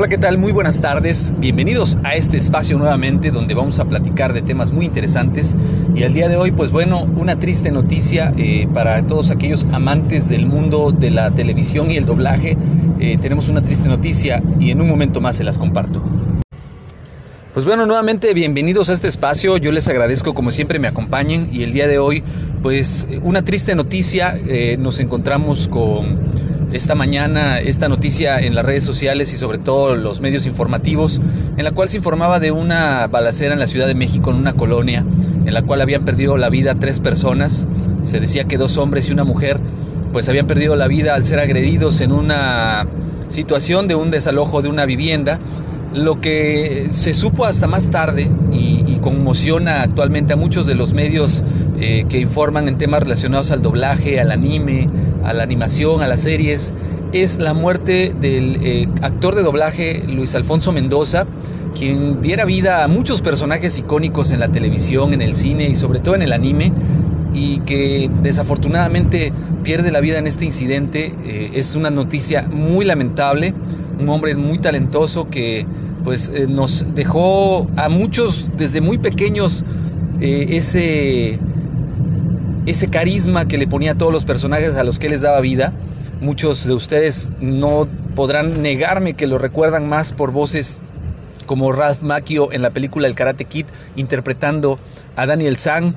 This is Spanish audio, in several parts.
Hola, ¿qué tal? Muy buenas tardes. Bienvenidos a este espacio nuevamente donde vamos a platicar de temas muy interesantes. Y el día de hoy, pues bueno, una triste noticia eh, para todos aquellos amantes del mundo de la televisión y el doblaje. Eh, tenemos una triste noticia y en un momento más se las comparto. Pues bueno, nuevamente bienvenidos a este espacio. Yo les agradezco como siempre me acompañen y el día de hoy, pues una triste noticia. Eh, nos encontramos con esta mañana esta noticia en las redes sociales y sobre todo los medios informativos, en la cual se informaba de una balacera en la Ciudad de México, en una colonia, en la cual habían perdido la vida tres personas. Se decía que dos hombres y una mujer pues habían perdido la vida al ser agredidos en una situación de un desalojo de una vivienda lo que se supo hasta más tarde y, conmociona actualmente a muchos de los medios eh, que informan en temas relacionados al doblaje, al anime, a la animación, a las series, es la muerte del eh, actor de doblaje Luis Alfonso Mendoza, quien diera vida a muchos personajes icónicos en la televisión, en el cine y sobre todo en el anime, y que desafortunadamente pierde la vida en este incidente. Eh, es una noticia muy lamentable, un hombre muy talentoso que pues eh, nos dejó a muchos desde muy pequeños ese ese carisma que le ponía a todos los personajes a los que les daba vida. Muchos de ustedes no podrán negarme que lo recuerdan más por voces como Ralph Macchio en la película El Karate Kid interpretando a Daniel San.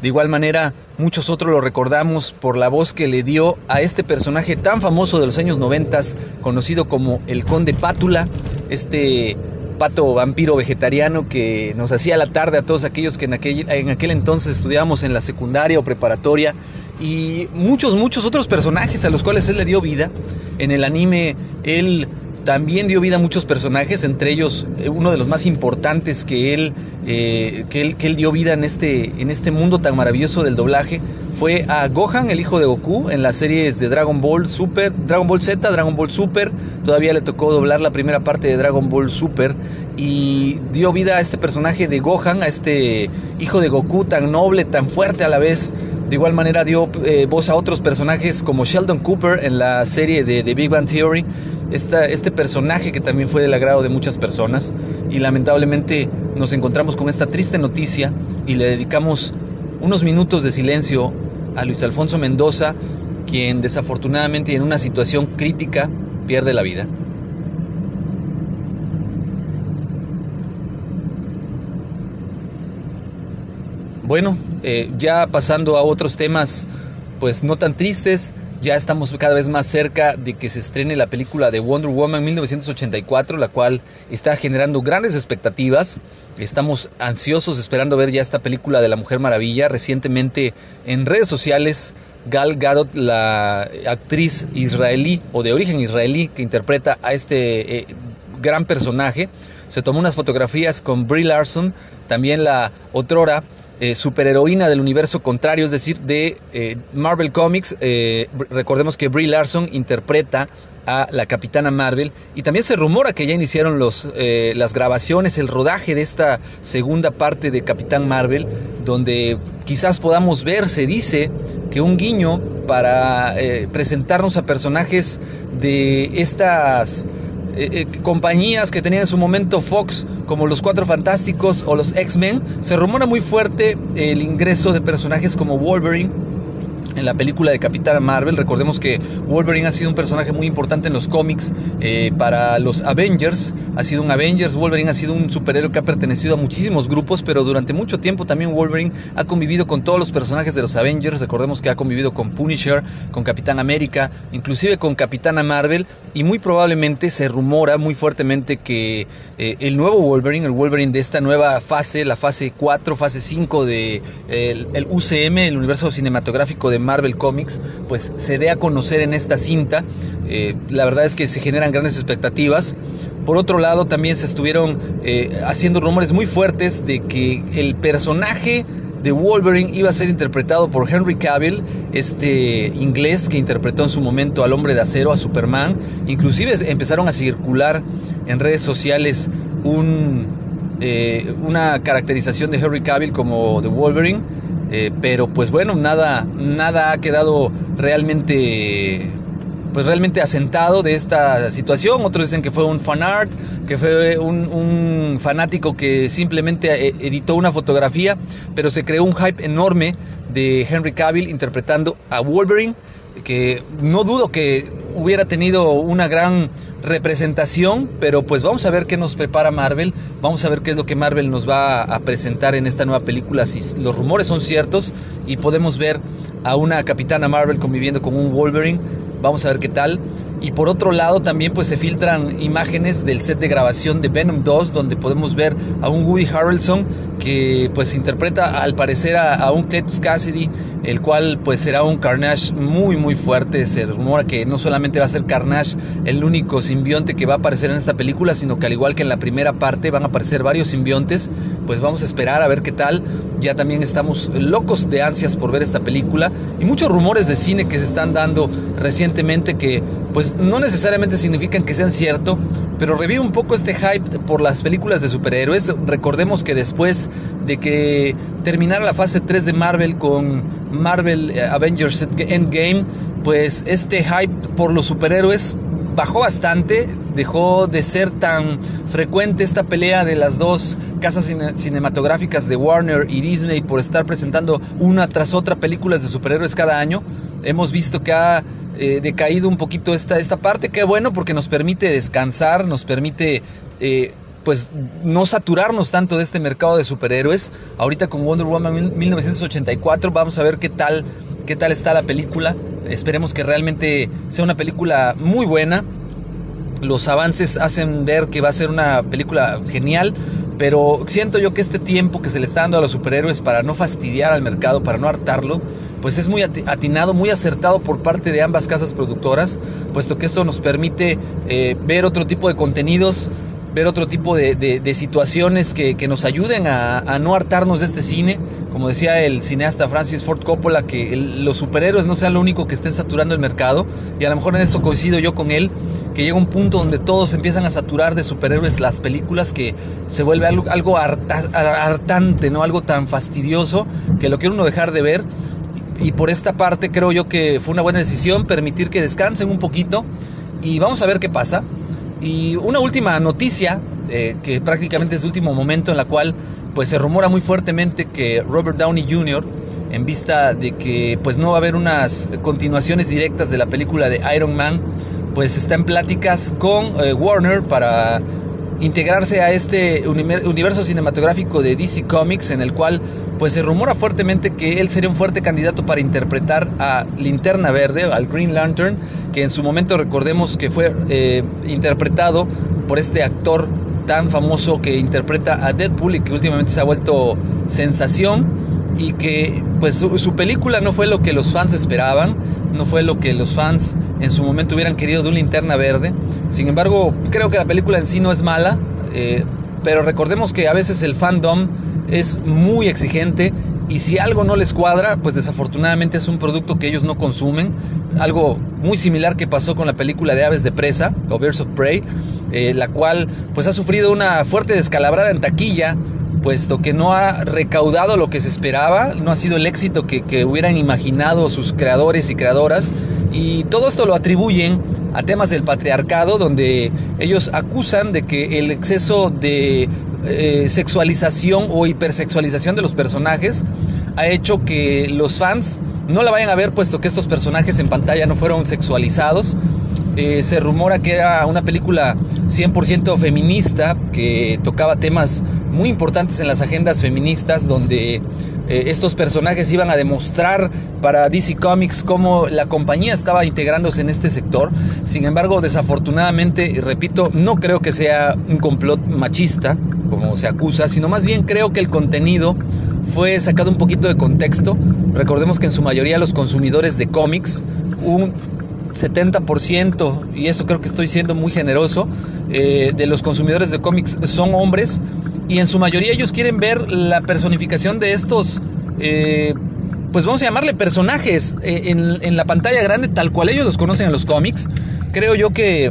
De igual manera, muchos otros lo recordamos por la voz que le dio a este personaje tan famoso de los años 90, conocido como el Conde Pátula, este pato vampiro vegetariano que nos hacía la tarde a todos aquellos que en aquel, en aquel entonces estudiábamos en la secundaria o preparatoria y muchos, muchos otros personajes a los cuales él le dio vida. En el anime él también dio vida a muchos personajes, entre ellos eh, uno de los más importantes que él, eh, que él, que él dio vida en este, en este mundo tan maravilloso del doblaje fue a Gohan, el hijo de Goku, en las series de Dragon Ball Super, Dragon Ball Z, Dragon Ball Super. Todavía le tocó doblar la primera parte de Dragon Ball Super y dio vida a este personaje de Gohan, a este hijo de Goku tan noble, tan fuerte a la vez. De igual manera dio eh, voz a otros personajes como Sheldon Cooper en la serie de Big Bang Theory este personaje que también fue del agrado de muchas personas y lamentablemente nos encontramos con esta triste noticia y le dedicamos unos minutos de silencio a Luis Alfonso Mendoza, quien desafortunadamente en una situación crítica pierde la vida. Bueno, eh, ya pasando a otros temas, pues no tan tristes, ya estamos cada vez más cerca de que se estrene la película de Wonder Woman 1984, la cual está generando grandes expectativas. Estamos ansiosos esperando ver ya esta película de la Mujer Maravilla. Recientemente en redes sociales, Gal Gadot, la actriz israelí o de origen israelí que interpreta a este eh, gran personaje, se tomó unas fotografías con Brie Larson, también la otrora eh, superheroína del universo contrario, es decir, de eh, Marvel Comics. Eh, recordemos que Brie Larson interpreta a la Capitana Marvel y también se rumora que ya iniciaron los, las grabaciones, el rodaje de esta segunda parte de Capitán Marvel, donde quizás podamos ver, se dice, que un guiño para presentarnos a personajes de estas eh, eh, compañías que tenían en su momento Fox, como los Cuatro Fantásticos o los X-Men, se rumora muy fuerte el ingreso de personajes como Wolverine en la película de Capitana Marvel. Recordemos que Wolverine ha sido un personaje muy importante en los cómics eh, para los Avengers. Ha sido un Avengers, Wolverine ha sido un superhéroe que ha pertenecido a muchísimos grupos, pero durante mucho tiempo también Wolverine ha convivido con todos los personajes de los Avengers. Recordemos que ha convivido con Punisher, con Capitán América, inclusive con Capitana Marvel y muy probablemente se rumora muy fuertemente que eh, el nuevo Wolverine, el Wolverine de esta nueva fase, la fase 4, fase 5 de el UCM, el universo cinematográfico de Marvel Comics, pues se dé a conocer en esta cinta. Eh, la verdad es que se generan grandes expectativas. Por otro lado, también se estuvieron eh, haciendo rumores muy fuertes de que el personaje de Wolverine iba a ser interpretado por Henry Cavill, este inglés que interpretó en su momento al hombre de acero, a Superman. Inclusive empezaron a circular en redes sociales eh, una caracterización de Henry Cavill como de Wolverine eh, pero pues bueno, nada, nada ha quedado realmente pues realmente asentado de esta situación. Otros dicen que fue un fan art, que fue un, fanático que simplemente eh, editó una fotografía, pero se creó un hype enorme de Henry Cavill interpretando a Wolverine, que no dudo que hubiera tenido una gran representación, pero pues vamos a ver qué nos prepara Marvel, vamos a ver qué es lo que Marvel nos va a presentar en esta nueva película, si los rumores son ciertos y podemos ver a una capitana Marvel conviviendo con un Wolverine, vamos a ver qué tal. Y por otro lado también pues se filtran imágenes del set de grabación de Venom 2 donde podemos ver a un Woody Harrelson que pues interpreta al parecer a, un Cletus Cassidy, el cual pues será un Carnage muy muy fuerte. Se rumora que no solamente va a ser Carnage el único simbionte que va a aparecer en esta película, sino que al igual que en la primera parte van a aparecer varios simbiontes. Pues vamos a esperar a ver qué tal. Ya también estamos locos de ansias por ver esta película y muchos rumores de cine que se están dando recientemente que pues no necesariamente significan que sean cierto, pero revive un poco este hype por las películas de superhéroes. Recordemos que después de que terminara la fase 3 de Marvel con Marvel eh, Avengers Endgame, pues este hype por los superhéroes bajó bastante, dejó de ser tan frecuente esta pelea de las dos casas cinematográficas de Warner y Disney por estar presentando una tras otra películas de superhéroes cada año. Hemos visto que ha eh, decaído un poquito esta, esta parte. Qué bueno porque nos permite descansar, nos permite eh, pues no saturarnos tanto de este mercado de superhéroes. Ahorita con Wonder Woman 1984 vamos a ver qué tal, qué tal está la película. Esperemos que realmente sea una película muy buena. Los avances hacen ver que va a ser una película genial. Pero siento yo que este tiempo que se le está dando a los superhéroes para no fastidiar al mercado, para no hartarlo, pues es muy atinado, muy acertado por parte de ambas casas productoras, puesto que esto nos permite eh, ver otro tipo de contenidos, ver otro tipo de, situaciones que, nos ayuden a, no hartarnos de este cine. Como decía el cineasta Francis Ford Coppola, que los superhéroes no sean lo único que estén saturando el mercado. Y a lo mejor en eso coincido yo con él, que llega un punto donde todos empiezan a saturar de superhéroes las películas, que se vuelve algo, algo hartante, ¿no? algo tan fastidioso que lo quiere uno dejar de ver. Y por esta parte creo yo que fue una buena decisión permitir que descansen un poquito y vamos a ver qué pasa. Y una última noticia, eh, que prácticamente es el último momento en la cual pues se rumora muy fuertemente que Robert Downey Jr., en vista de que pues no va a haber unas continuaciones directas de la película de Iron Man, pues está en pláticas con eh, Warner para integrarse a este universo cinematográfico de DC Comics en el cual pues se rumora fuertemente que él sería un fuerte candidato para interpretar a Linterna Verde, al Green Lantern, que en su momento recordemos que fue eh, interpretado por este actor tan famoso que interpreta a Deadpool y que últimamente se ha vuelto sensación y que pues su, película no fue lo que los fans esperaban, no fue lo que los fans en su momento hubieran querido de una linterna verde. Sin embargo, creo que la película en sí no es mala, eh, pero recordemos que a veces el fandom es muy exigente y si algo no les cuadra, pues desafortunadamente es un producto que ellos no consumen. Algo muy similar que pasó con la película de Aves de Presa, o Birds of Prey, eh, la cual pues ha sufrido una fuerte descalabrada en taquilla puesto que no ha recaudado lo que se esperaba, no ha sido el éxito que, hubieran imaginado sus creadores y creadoras, y todo esto lo atribuyen a temas del patriarcado, donde ellos acusan de que el exceso de eh, sexualización o hipersexualización de los personajes ha hecho que los fans no la vayan a ver, puesto que estos personajes en pantalla no fueron sexualizados. Eh, se rumora que era una película 100% feminista, que tocaba temas muy importantes en las agendas feministas, donde eh, estos personajes iban a demostrar para DC Comics cómo la compañía estaba integrándose en este sector. Sin embargo, desafortunadamente, repito, no creo que sea un complot machista, como se acusa, sino más bien creo que el contenido fue sacado un poquito de contexto. Recordemos que en su mayoría los consumidores de cómics, un 70%, y eso creo que estoy siendo muy generoso, eh, de los consumidores de cómics son hombres y en su mayoría ellos quieren ver la personificación de estos, eh, pues vamos a llamarle personajes eh, en, la pantalla grande tal cual ellos los conocen en los cómics. Creo yo que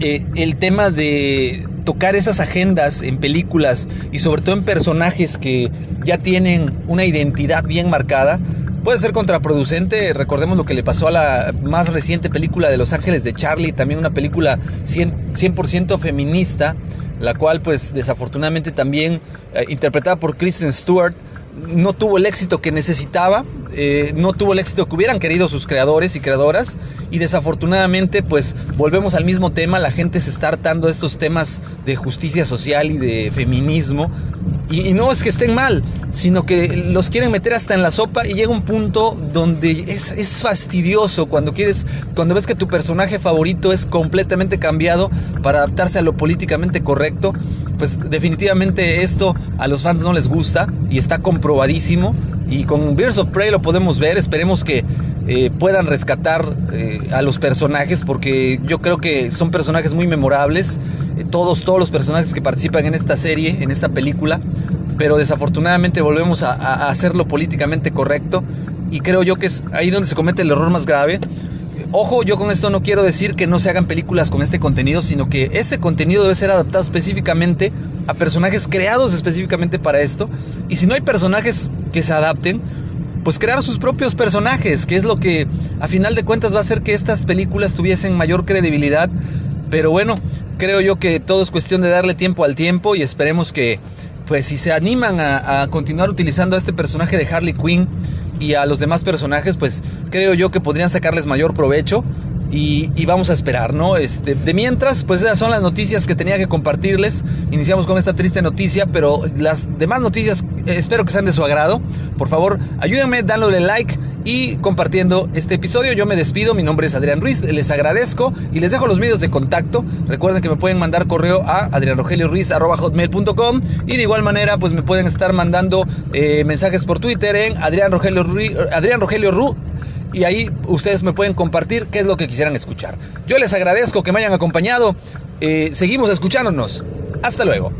el tema de tocar esas agendas en películas y sobre todo en personajes que ya tienen una identidad bien marcada, puede ser contraproducente. Recordemos lo que le pasó a la más reciente película de Los Ángeles de Charlie, también una película 100%, feminista, la cual pues desafortunadamente también eh, interpretada por Kristen Stewart no tuvo el éxito que necesitaba, eh, no tuvo el éxito que hubieran querido sus creadores y creadoras y desafortunadamente pues volvemos al mismo tema, la gente se está hartando de estos temas de justicia social y de feminismo y, no es que estén mal, sino que los quieren meter hasta en la sopa y llega un punto donde es, fastidioso cuando quieres, cuando ves que tu personaje favorito es completamente cambiado para adaptarse a lo políticamente correcto. Pues definitivamente esto a los fans no les gusta y está comprobadísimo. Y con Birds of Prey lo podemos ver. Esperemos que eh, puedan rescatar eh, a los personajes porque yo creo que son personajes muy memorables. Eh, todos, todos los personajes que participan en esta serie, en esta película. Pero desafortunadamente volvemos a, a hacerlo políticamente correcto. Y creo yo que es ahí donde se comete el error más grave. Ojo, yo con esto no quiero decir que no se hagan películas con este contenido, sino que ese contenido debe ser adaptado específicamente a personajes creados específicamente para esto. Y si no hay personajes que se adapten, pues crear sus propios personajes, que es lo que a final de cuentas va a hacer que estas películas tuviesen mayor credibilidad. Pero bueno, creo yo que todo es cuestión de darle tiempo al tiempo y esperemos que, pues si se animan a, continuar utilizando a este personaje de Harley Quinn y a los demás personajes, pues creo yo que podrían sacarles mayor provecho. Y, vamos a esperar, ¿no? Este, de mientras, pues esas son las noticias que tenía que compartirles. Iniciamos con esta triste noticia, pero las demás noticias eh, espero que sean de su agrado. Por favor, ayúdenme dándole like y compartiendo este episodio. Yo me despido, mi nombre es Adrián Ruiz, les agradezco y les dejo los medios de contacto. Recuerden que me pueden mandar correo a adrianrogelioruiz.com y de igual manera pues me pueden estar mandando eh, mensajes por Twitter en Adrián Rogelio, Adrián Rogelio Ru y ahí ustedes me pueden compartir qué es lo que quisieran escuchar. Yo les agradezco que me hayan acompañado. Eh, seguimos escuchándonos. Hasta luego.